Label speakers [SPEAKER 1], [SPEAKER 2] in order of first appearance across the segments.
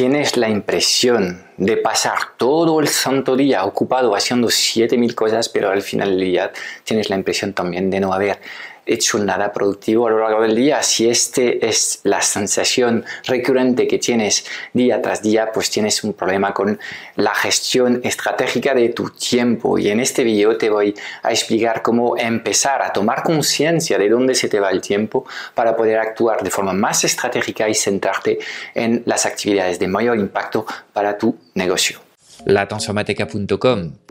[SPEAKER 1] tienes la impresión de pasar todo el santo día ocupado haciendo 7000 cosas, pero al final del día tienes la impresión también de no haber hecho nada productivo a lo largo del día. Si este es la sensación recurrente que tienes día tras día, pues tienes un problema con la gestión estratégica de tu tiempo. Y en este video te voy a explicar cómo empezar a tomar conciencia de dónde se te va el tiempo para poder actuar de forma más estratégica y centrarte en las actividades de mayor impacto para tu negocio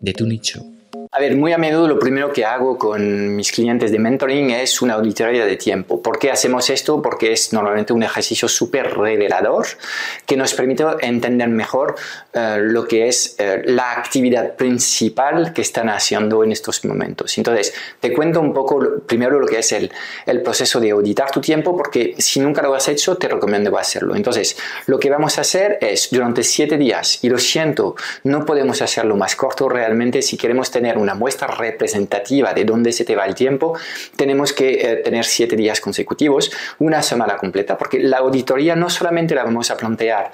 [SPEAKER 2] de tu nicho.
[SPEAKER 1] Ver, muy a menudo lo primero que hago con mis clientes de mentoring es una auditoría de tiempo. ¿Por qué hacemos esto? Porque es normalmente un ejercicio súper revelador que nos permite entender mejor eh, lo que es eh, la actividad principal que están haciendo en estos momentos. Entonces, te cuento un poco primero lo que es el, el proceso de auditar tu tiempo, porque si nunca lo has hecho, te recomiendo hacerlo. Entonces, lo que vamos a hacer es durante siete días, y lo siento, no podemos hacerlo más corto realmente si queremos tener una muestra representativa de dónde se te va el tiempo, tenemos que eh, tener siete días consecutivos, una semana completa, porque la auditoría no solamente la vamos a plantear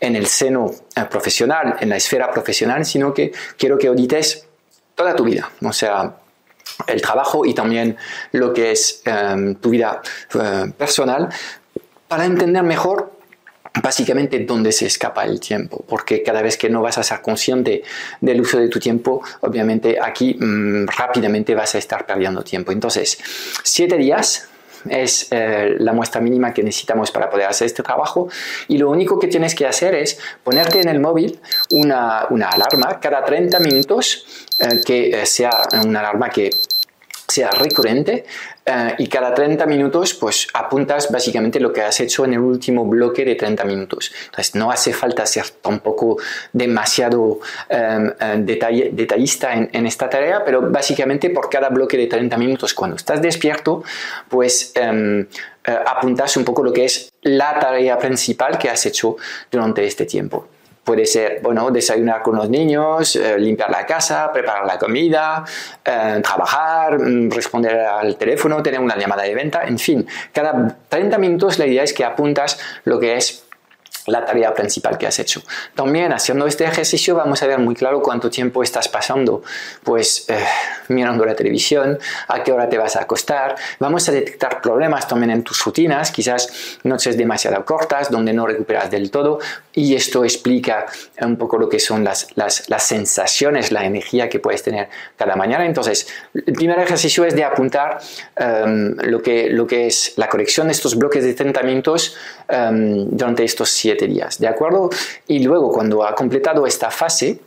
[SPEAKER 1] en el seno eh, profesional, en la esfera profesional, sino que quiero que audites toda tu vida, o sea, el trabajo y también lo que es eh, tu vida personal, para entender mejor básicamente dónde se escapa el tiempo, porque cada vez que no vas a ser consciente del uso de tu tiempo, obviamente aquí mm, rápidamente vas a estar perdiendo tiempo. Entonces, siete días es eh, la muestra mínima que necesitamos para poder hacer este trabajo y lo único que tienes que hacer es ponerte en el móvil una, alarma cada 30 minutos eh, que eh, sea una alarma que sea recurrente eh, y cada 30 minutos pues apuntas básicamente lo que has hecho en el último bloque de 30 minutos. Entonces no hace falta ser tampoco demasiado em, eh, detallista en, esta tarea, pero básicamente por cada bloque de 30 minutos cuando estás despierto pues em, eh, apuntas un poco lo que es la tarea principal que has hecho durante este tiempo. Puede ser, bueno, desayunar con los niños, eh, limpiar la casa, preparar la comida, eh, trabajar, mm, responder al teléfono, tener una llamada de venta, en fin, cada 30 minutos la idea es que apuntas lo que es la tarea principal que has hecho. También haciendo este ejercicio vamos a ver muy claro cuánto tiempo estás pasando, pues eh, mirando la televisión, a qué hora te vas a acostar. Vamos a detectar problemas también en tus rutinas, quizás noches demasiado cortas donde no recuperas del todo y esto explica un poco lo que son las, las, las sensaciones, la energía que puedes tener cada mañana. Entonces, el primer ejercicio es de apuntar em, lo, que, lo que es la colección de estos bloques de 30 minutos em, durante estos 7 días, ¿de acuerdo? Y luego cuando ha completado esta fase,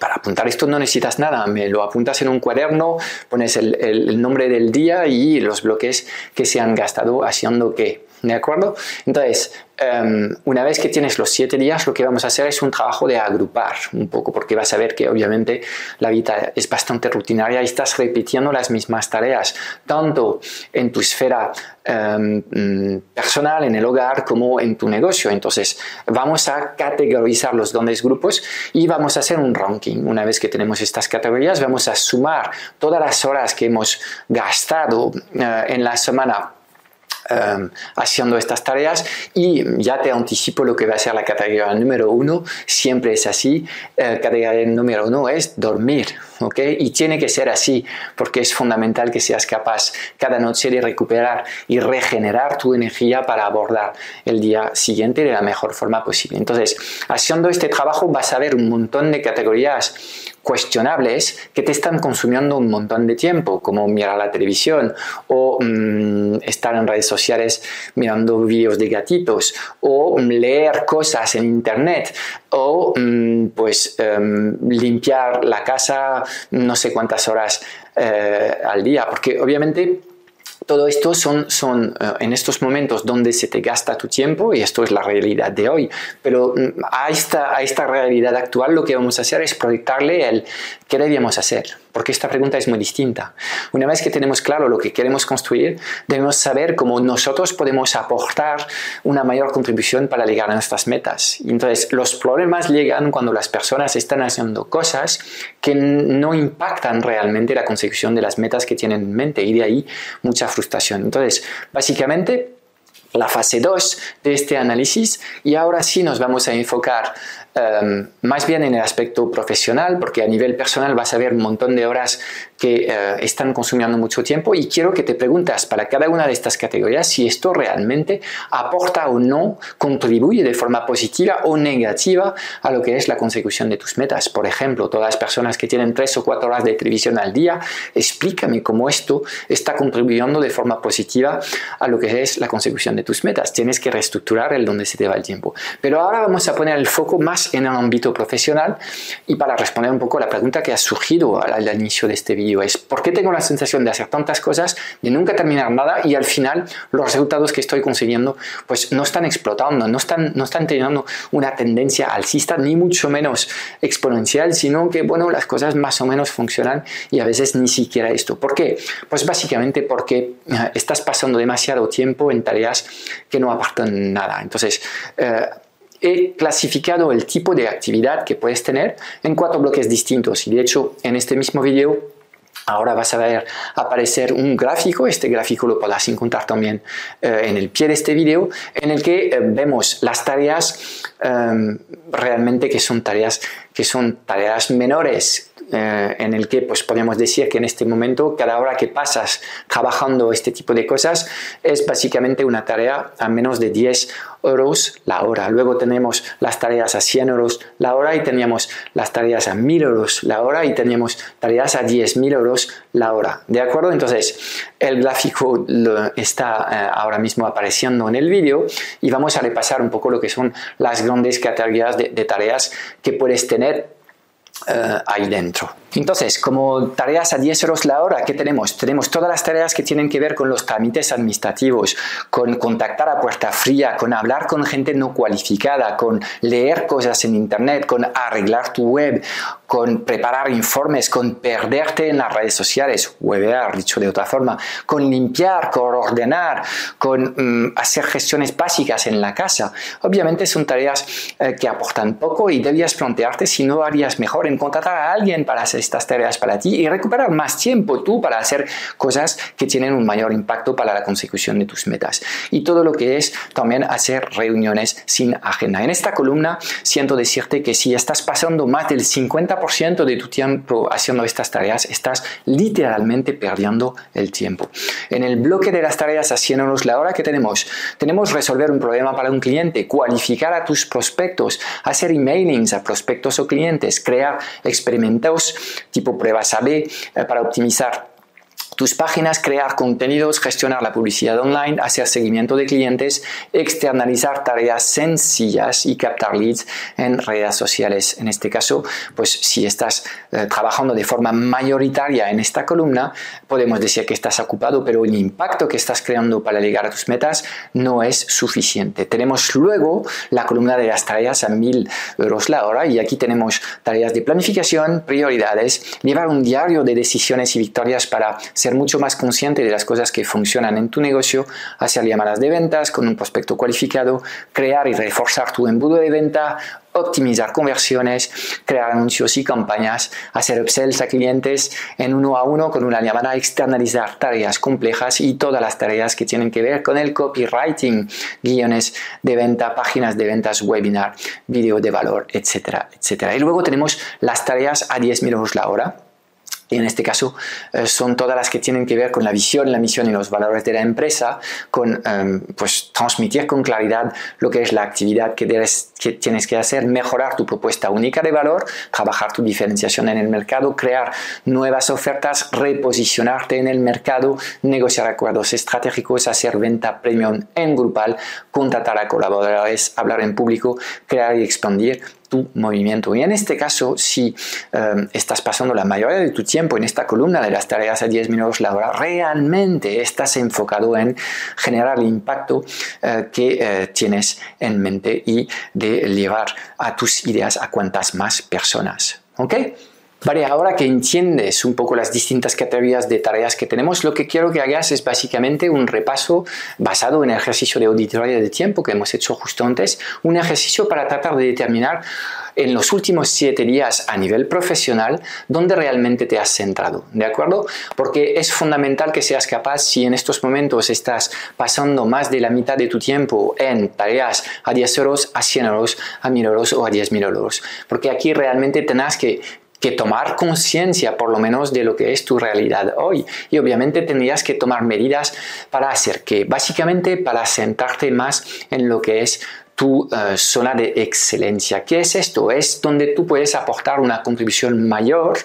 [SPEAKER 1] para apuntar esto no necesitas nada, me lo apuntas en un cuaderno, pones el, el nombre del día y los bloques que se han gastado haciendo qué, ¿de acuerdo? Entonces, Em, una vez que tienes los siete días, lo que vamos a hacer es un trabajo de agrupar un poco, porque vas a ver que obviamente la vida es bastante rutinaria y estás repitiendo las mismas tareas, tanto en tu esfera em, personal, en el hogar, como en tu negocio. Entonces, vamos a categorizar los grandes grupos y vamos a hacer un ranking. Una vez que tenemos estas categorías, vamos a sumar todas las horas que hemos gastado eh, en la semana Em, haciendo estas tareas y ya te anticipo lo que va a ser la categoría número uno, siempre es así, la categoría número uno es dormir, ¿ok? Y tiene que ser así porque es fundamental que seas capaz cada noche de recuperar y regenerar tu energía para abordar el día siguiente de la mejor forma posible. Entonces, haciendo este trabajo vas a ver un montón de categorías cuestionables que te están consumiendo un montón de tiempo, como mirar la televisión o mm, estar en redes sociales mirando vídeos de gatitos o leer cosas en internet o mm, pues em, limpiar la casa no sé cuántas horas eh, al día, porque obviamente todo esto son, son eh, en estos momentos donde se te gasta tu tiempo y esto es la realidad de hoy. Pero mm, a esta, a esta realidad actual lo que vamos a hacer es proyectarle el qué debíamos hacer, porque esta pregunta es muy distinta. Una vez que tenemos claro lo que queremos construir, debemos saber cómo nosotros podemos aportar una mayor contribución para llegar a nuestras metas. Entonces, los problemas llegan cuando las personas están haciendo cosas que no impactan realmente la consecución de las metas que tienen en mente y de ahí mucha frustración. Entonces, básicamente, la fase 2 de este análisis y ahora sí nos vamos a enfocar Em, más bien en el aspecto profesional, porque a nivel personal vas a ver un montón de horas que eh, están consumiendo mucho tiempo y quiero que te preguntas para cada una de estas categorías si esto realmente aporta o no, contribuye de forma positiva o negativa a lo que es la consecución de tus metas. Por ejemplo, todas las personas que tienen tres o cuatro horas de televisión al día, explícame cómo esto está contribuyendo de forma positiva a lo que es la consecución de tus metas. Tienes que reestructurar el donde se te va el tiempo. Pero ahora vamos a poner el foco más en el ámbito profesional. Y para responder un poco a la pregunta que ha surgido al, inicio de este vídeo es ¿por qué tengo la sensación de hacer tantas cosas, de nunca terminar nada y al final los resultados que estoy consiguiendo pues no están explotando, no están, no están teniendo una tendencia alcista ni mucho menos exponencial, sino que bueno, las cosas más o menos funcionan y a veces ni siquiera esto. ¿Por qué? Pues básicamente porque eh, estás pasando demasiado tiempo en tareas que no aportan nada. Entonces, eh, he clasificado el tipo de actividad que puedes tener en cuatro bloques distintos y de hecho en este mismo vídeo Ahora vas a ver aparecer un gráfico, este gráfico lo podrás encontrar también eh, en el pie de este vídeo, en el que eh, vemos las tareas em, realmente que son tareas que son tareas menores, eh, en el que pues podemos decir que en este momento cada hora que pasas trabajando este tipo de cosas es básicamente una tarea a menos de 10 euros la hora. Luego tenemos las tareas a 100 euros la hora y teníamos las tareas a 1000 euros la hora y teníamos tareas a 10.000 euros la hora. ¿De acuerdo? Entonces el gráfico está eh, ahora mismo apareciendo en el vídeo y vamos a repasar un poco lo que son las grandes categorías de, de tareas que puedes tener eh, ahí dentro. Entonces, como tareas a 10 euros la hora, ¿qué tenemos? Tenemos todas las tareas que tienen que ver con los trámites administrativos, con contactar a puerta fría, con hablar con gente no cualificada, con leer cosas en Internet, con arreglar tu web, con preparar informes, con perderte en las redes sociales, webear, dicho de otra forma, con limpiar, con ordenar, con mm, hacer gestiones básicas en la casa. Obviamente son tareas eh, que aportan poco y debías plantearte si no harías mejor en contratar a alguien para hacer estas tareas para ti y recuperar más tiempo tú para hacer cosas que tienen un mayor impacto para la consecución de tus metas. Y todo lo que es también hacer reuniones sin agenda. En esta columna siento decirte que si estás pasando más del 50% de tu tiempo haciendo estas tareas, estás literalmente perdiendo el tiempo. En el bloque de las tareas a 100 euros la hora que tenemos, tenemos resolver un problema para un cliente, cualificar a tus prospectos, hacer emailings a prospectos o clientes, crear experimentos tipo pruebas AB eh, para optimizar tus páginas, crear contenidos, gestionar la publicidad online, hacer seguimiento de clientes, externalizar tareas sencillas y captar leads en redes sociales. En este caso, pues si estás eh, trabajando de forma mayoritaria en esta columna, podemos decir que estás ocupado, pero el impacto que estás creando para llegar a tus metas no es suficiente. Tenemos luego la columna de las tareas a 1000 euros la hora y aquí tenemos tareas de planificación, prioridades, llevar un diario de decisiones y victorias para ser mucho más consciente de las cosas que funcionan en tu negocio, hacer llamadas de ventas con un prospecto cualificado, crear y reforzar tu embudo de venta, optimizar conversiones, crear anuncios y campañas, hacer upsells a clientes en uno a uno con una llamada, externalizar tareas complejas y todas las tareas que tienen que ver con el copywriting, guiones de venta, páginas de ventas, webinar, vídeo de valor, etcétera, etcétera. Y luego tenemos las tareas a 10.000 euros la hora y en este caso eh, son todas las que tienen que ver con la visión, la misión y los valores de la empresa, con em, pues, transmitir con claridad lo que es la actividad que, que, tienes que hacer, mejorar tu propuesta única de valor, trabajar tu diferenciación en el mercado, crear nuevas ofertas, reposicionarte en el mercado, negociar acuerdos estratégicos, hacer venta premium en grupal, contratar a colaboradores, hablar en público, crear y expandir movimiento. Y en este caso, si em, estás pasando la mayoría de tu tiempo en esta columna de las tareas a 10 minutos la hora, realmente estás enfocado en generar el impacto eh, que eh, tienes en mente y de llevar a tus ideas a cuantas más personas. ¿Ok? Vale, ahora que entiendes un poco las distintas categorías de tareas que tenemos, lo que quiero que hagas es básicamente un repaso basado en el ejercicio de auditoría de tiempo que hemos hecho justo antes, un ejercicio para tratar de determinar en los últimos siete días a nivel profesional dónde realmente te has centrado, ¿de acuerdo? Porque es fundamental que seas capaz, si en estos momentos estás pasando más de la mitad de tu tiempo en tareas a 10 euros, a 100 euros, a 1000 euros o a 10.000 euros, porque aquí realmente tenés que que tomar conciencia por lo menos de lo que es tu realidad hoy. Y obviamente tendrías que tomar medidas para hacer que, básicamente para sentarte más en lo que es tu eh, zona de excelencia. ¿Qué es esto? Es donde tú puedes aportar una contribución mayor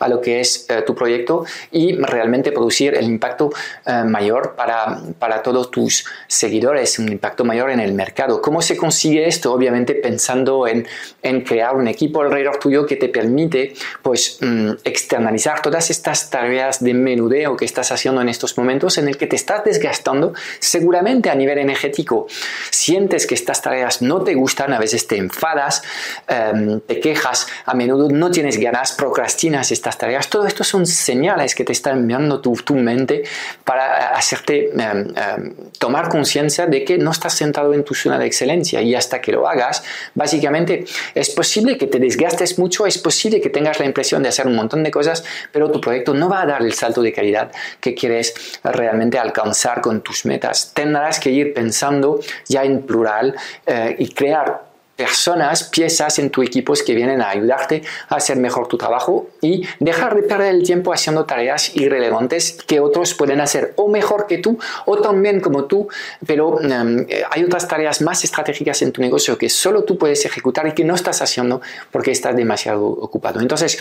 [SPEAKER 1] a lo que es eh, tu proyecto y realmente producir el impacto eh, mayor para, para todos tus seguidores, un impacto mayor en el mercado. ¿Cómo se consigue esto? Obviamente pensando en, en crear un equipo alrededor tuyo que te permite pues mm, externalizar todas estas tareas de menudeo que estás haciendo en estos momentos en el que te estás desgastando seguramente a nivel energético. Sientes que estas no te gustan, a veces te enfadas, em, te quejas, a menudo no tienes ganas, procrastinas estas tareas. Todo esto son señales que te está enviando tu, tu mente para hacerte em, em, tomar conciencia de que no estás sentado en tu zona de excelencia y hasta que lo hagas, básicamente es posible que te desgastes mucho, es posible que tengas la impresión de hacer un montón de cosas, pero tu proyecto no va a dar el salto de calidad que quieres realmente alcanzar con tus metas. Tendrás que ir pensando ya en plural eh, y crear personas, piezas en tu equipo que vienen a ayudarte a hacer mejor tu trabajo y dejar de perder el tiempo haciendo tareas irrelevantes que otros pueden hacer o mejor que tú o también como tú, pero em, hay otras tareas más estratégicas en tu negocio que solo tú puedes ejecutar y que no estás haciendo porque estás demasiado ocupado. Entonces,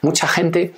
[SPEAKER 1] mucha gente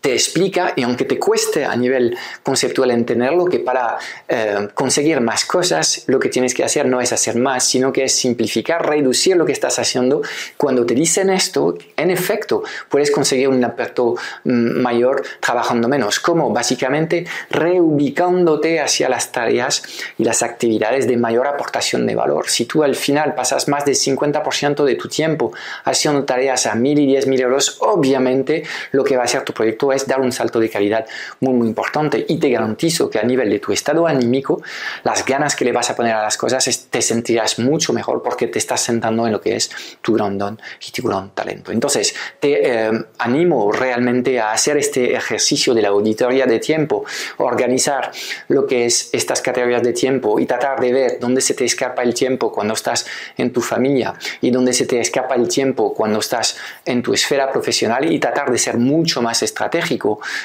[SPEAKER 1] te explica, y aunque te cueste a nivel conceptual entenderlo, que para eh, conseguir más cosas lo que tienes que hacer no es hacer más, sino que es simplificar, reducir lo que estás haciendo. Cuando te dicen esto, en efecto, puedes conseguir un impacto mm, mayor trabajando menos. como Básicamente reubicándote hacia las tareas y las actividades de mayor aportación de valor. Si tú al final pasas más del 50% de tu tiempo haciendo tareas a 1.000 y 10.000 euros, obviamente lo que va a ser tu proyecto es dar un salto de calidad muy, muy importante y te garantizo que a nivel de tu estado anímico, las ganas que le vas a poner a las cosas te sentirás mucho mejor porque te estás sentando en lo que es tu gran don y tu gran talento. Entonces, te eh, animo realmente a hacer este ejercicio de la auditoría de tiempo, organizar lo que es estas categorías de tiempo y tratar de ver dónde se te escapa el tiempo cuando estás en tu familia y dónde se te escapa el tiempo cuando estás en tu esfera profesional y tratar de ser mucho más estratégico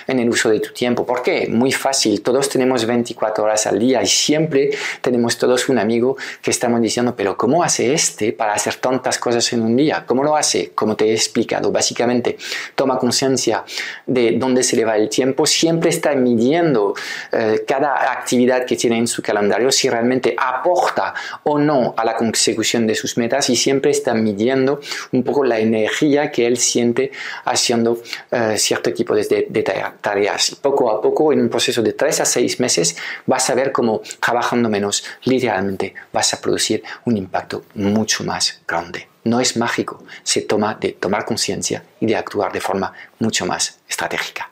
[SPEAKER 1] en el uso de tu tiempo. ¿Por qué? Muy fácil. Todos tenemos 24 horas al día y siempre tenemos todos un amigo que estamos diciendo, pero ¿cómo hace este para hacer tantas cosas en un día? ¿Cómo lo hace? Como te he explicado, básicamente toma conciencia de dónde se le va el tiempo. Siempre está midiendo eh, cada actividad que tiene en su calendario, si realmente aporta o no a la consecución de sus metas y siempre está midiendo un poco la energía que él siente haciendo eh, cierto tipo de de, tareas. Poco a poco, en un proceso de 3 a 6 meses, vas a ver cómo trabajando menos, literalmente vas a producir un impacto mucho más grande. No es mágico, se toma de tomar conciencia y de actuar de forma mucho más estratégica.